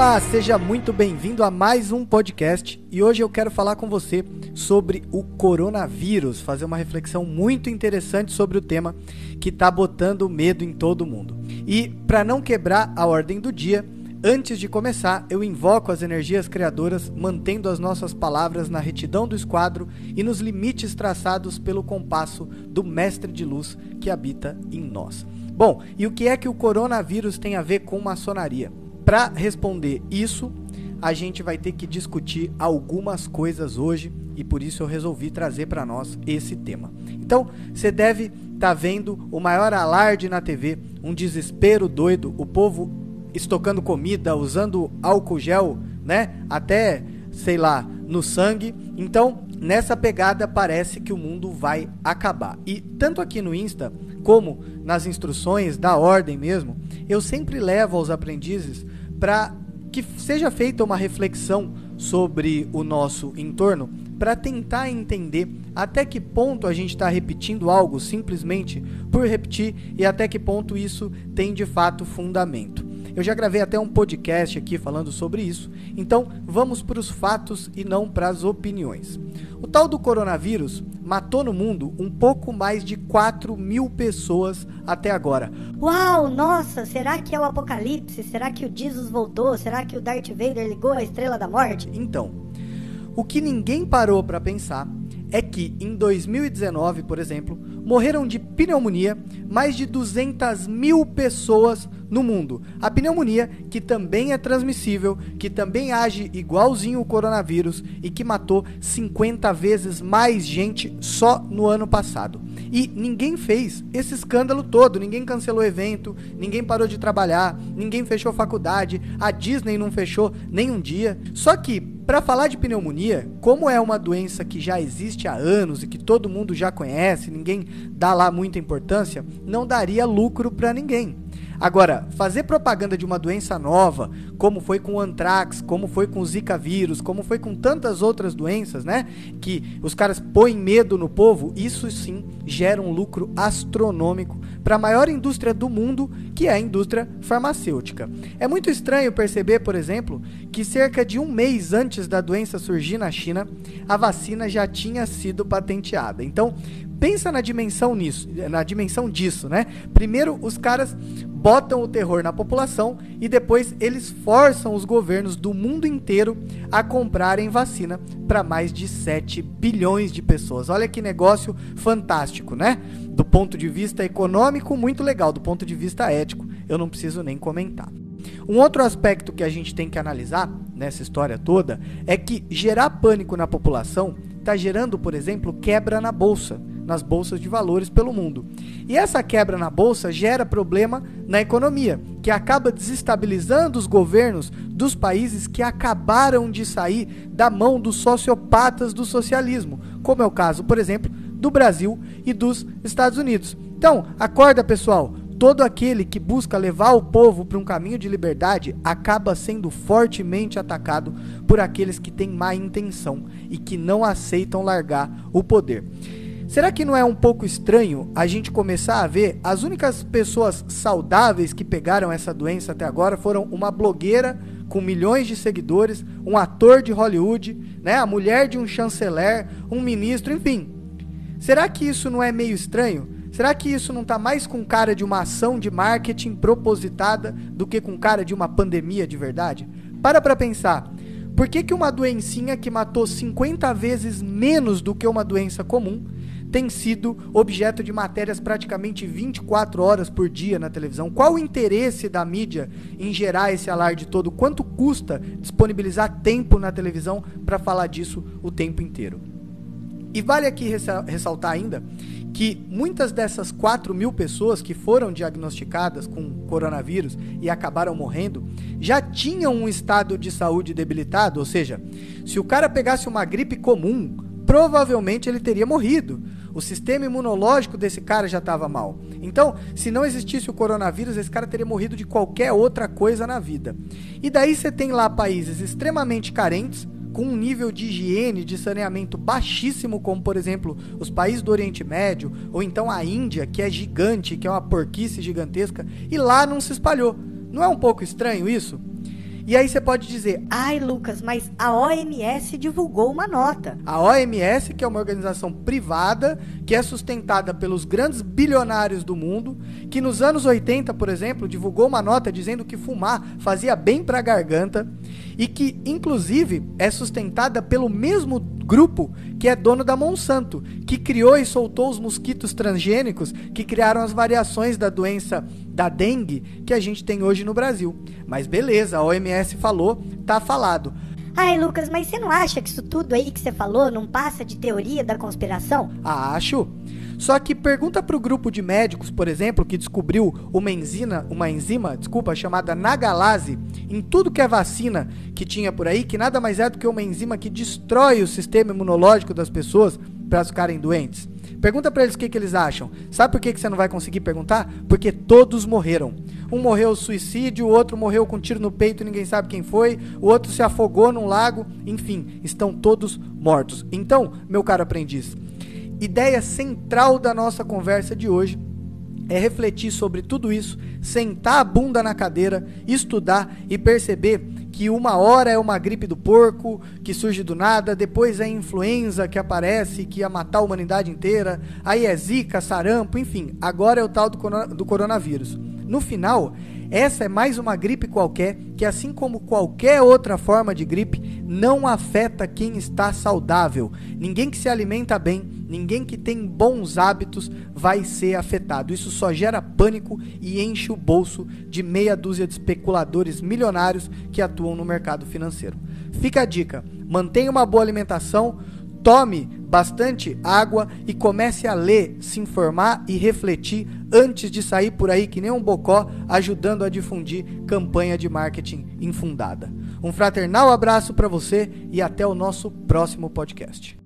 Olá, seja muito bem-vindo a mais um podcast e hoje eu quero falar com você sobre o coronavírus, fazer uma reflexão muito interessante sobre o tema que está botando medo em todo mundo. E para não quebrar a ordem do dia, antes de começar, eu invoco as energias criadoras, mantendo as nossas palavras na retidão do esquadro e nos limites traçados pelo compasso do Mestre de Luz que habita em nós. Bom, e o que é que o coronavírus tem a ver com maçonaria? Para responder isso, a gente vai ter que discutir algumas coisas hoje e por isso eu resolvi trazer para nós esse tema. Então, você deve estar tá vendo o maior alarde na TV, um desespero doido, o povo estocando comida, usando álcool gel, né? Até, sei lá, no sangue. Então, nessa pegada parece que o mundo vai acabar. E tanto aqui no Insta como nas instruções da ordem mesmo, eu sempre levo aos aprendizes para que seja feita uma reflexão sobre o nosso entorno para tentar entender até que ponto a gente está repetindo algo simplesmente por repetir e até que ponto isso tem de fato fundamento. Eu já gravei até um podcast aqui falando sobre isso, então vamos para os fatos e não para as opiniões. O tal do coronavírus matou no mundo um pouco mais de 4 mil pessoas até agora. Uau, nossa, será que é o apocalipse? Será que o Jesus voltou? Será que o Darth Vader ligou a estrela da morte? Então, o que ninguém parou para pensar é que em 2019, por exemplo, morreram de pneumonia mais de 200 mil pessoas no mundo. A pneumonia, que também é transmissível, que também age igualzinho o coronavírus e que matou 50 vezes mais gente só no ano passado. E ninguém fez esse escândalo todo, ninguém cancelou evento, ninguém parou de trabalhar, ninguém fechou faculdade, a Disney não fechou nem um dia. Só que para falar de pneumonia, como é uma doença que já existe há anos e que todo mundo já conhece, ninguém dá lá muita importância, não daria lucro para ninguém. Agora, fazer propaganda de uma doença nova, como foi com o anthrax, como foi com o Zika vírus, como foi com tantas outras doenças, né? Que os caras põem medo no povo, isso sim gera um lucro astronômico para a maior indústria do mundo, que é a indústria farmacêutica. É muito estranho perceber, por exemplo, que cerca de um mês antes da doença surgir na China, a vacina já tinha sido patenteada. Então, pensa na dimensão nisso, na dimensão disso, né? Primeiro, os caras botam o terror na população e depois eles forçam os governos do mundo inteiro a comprarem vacina para mais de 7 bilhões de pessoas. Olha que negócio fantástico, né? Do ponto de vista econômico, muito legal, do ponto de vista ético, eu não preciso nem comentar. Um outro aspecto que a gente tem que analisar nessa história toda é que gerar pânico na população está gerando, por exemplo, quebra na bolsa nas bolsas de valores pelo mundo. E essa quebra na bolsa gera problema na economia, que acaba desestabilizando os governos dos países que acabaram de sair da mão dos sociopatas do socialismo, como é o caso, por exemplo, do Brasil e dos Estados Unidos. Então, acorda, pessoal. Todo aquele que busca levar o povo para um caminho de liberdade acaba sendo fortemente atacado por aqueles que têm má intenção e que não aceitam largar o poder. Será que não é um pouco estranho a gente começar a ver as únicas pessoas saudáveis que pegaram essa doença até agora foram uma blogueira com milhões de seguidores, um ator de Hollywood, né, a mulher de um chanceler, um ministro, enfim. Será que isso não é meio estranho? Será que isso não está mais com cara de uma ação de marketing propositada do que com cara de uma pandemia de verdade? Para para pensar. Por que, que uma doencinha que matou 50 vezes menos do que uma doença comum tem sido objeto de matérias praticamente 24 horas por dia na televisão. Qual o interesse da mídia em gerar esse alarde todo? Quanto custa disponibilizar tempo na televisão para falar disso o tempo inteiro? E vale aqui ressaltar ainda que muitas dessas 4 mil pessoas que foram diagnosticadas com coronavírus e acabaram morrendo já tinham um estado de saúde debilitado, ou seja, se o cara pegasse uma gripe comum, provavelmente ele teria morrido. O sistema imunológico desse cara já estava mal. Então, se não existisse o coronavírus, esse cara teria morrido de qualquer outra coisa na vida. E daí você tem lá países extremamente carentes, com um nível de higiene, de saneamento baixíssimo, como por exemplo os países do Oriente Médio, ou então a Índia, que é gigante, que é uma porquice gigantesca, e lá não se espalhou. Não é um pouco estranho isso? E aí você pode dizer, Ai, Lucas, mas a OMS divulgou uma nota. A OMS, que é uma organização privada, que é sustentada pelos grandes bilionários do mundo, que nos anos 80, por exemplo, divulgou uma nota dizendo que fumar fazia bem para a garganta e que, inclusive, é sustentada pelo mesmo grupo que é dono da Monsanto, que criou e soltou os mosquitos transgênicos que criaram as variações da doença da dengue que a gente tem hoje no Brasil. Mas beleza, a OMS falou, tá falado. Ai, Lucas, mas você não acha que isso tudo aí que você falou não passa de teoria da conspiração? Acho. Só que pergunta para o grupo de médicos, por exemplo, que descobriu uma enzima, uma enzima, desculpa, chamada nagalase, em tudo que é vacina que tinha por aí, que nada mais é do que uma enzima que destrói o sistema imunológico das pessoas para elas ficarem doentes. Pergunta para eles o que, que eles acham. Sabe por que, que você não vai conseguir perguntar? Porque todos morreram. Um morreu suicídio, o outro morreu com um tiro no peito ninguém sabe quem foi, o outro se afogou num lago, enfim, estão todos mortos. Então, meu caro aprendiz, ideia central da nossa conversa de hoje é refletir sobre tudo isso, sentar a bunda na cadeira, estudar e perceber que uma hora é uma gripe do porco que surge do nada, depois é influenza que aparece que ia matar a humanidade inteira, aí é zika, sarampo, enfim, agora é o tal do, do coronavírus. No final, essa é mais uma gripe qualquer que, assim como qualquer outra forma de gripe, não afeta quem está saudável. Ninguém que se alimenta bem, ninguém que tem bons hábitos vai ser afetado. Isso só gera pânico e enche o bolso de meia dúzia de especuladores milionários que atuam no mercado financeiro. Fica a dica: mantenha uma boa alimentação Tome bastante água e comece a ler, se informar e refletir antes de sair por aí que nem um bocó ajudando a difundir campanha de marketing infundada. Um fraternal abraço para você e até o nosso próximo podcast.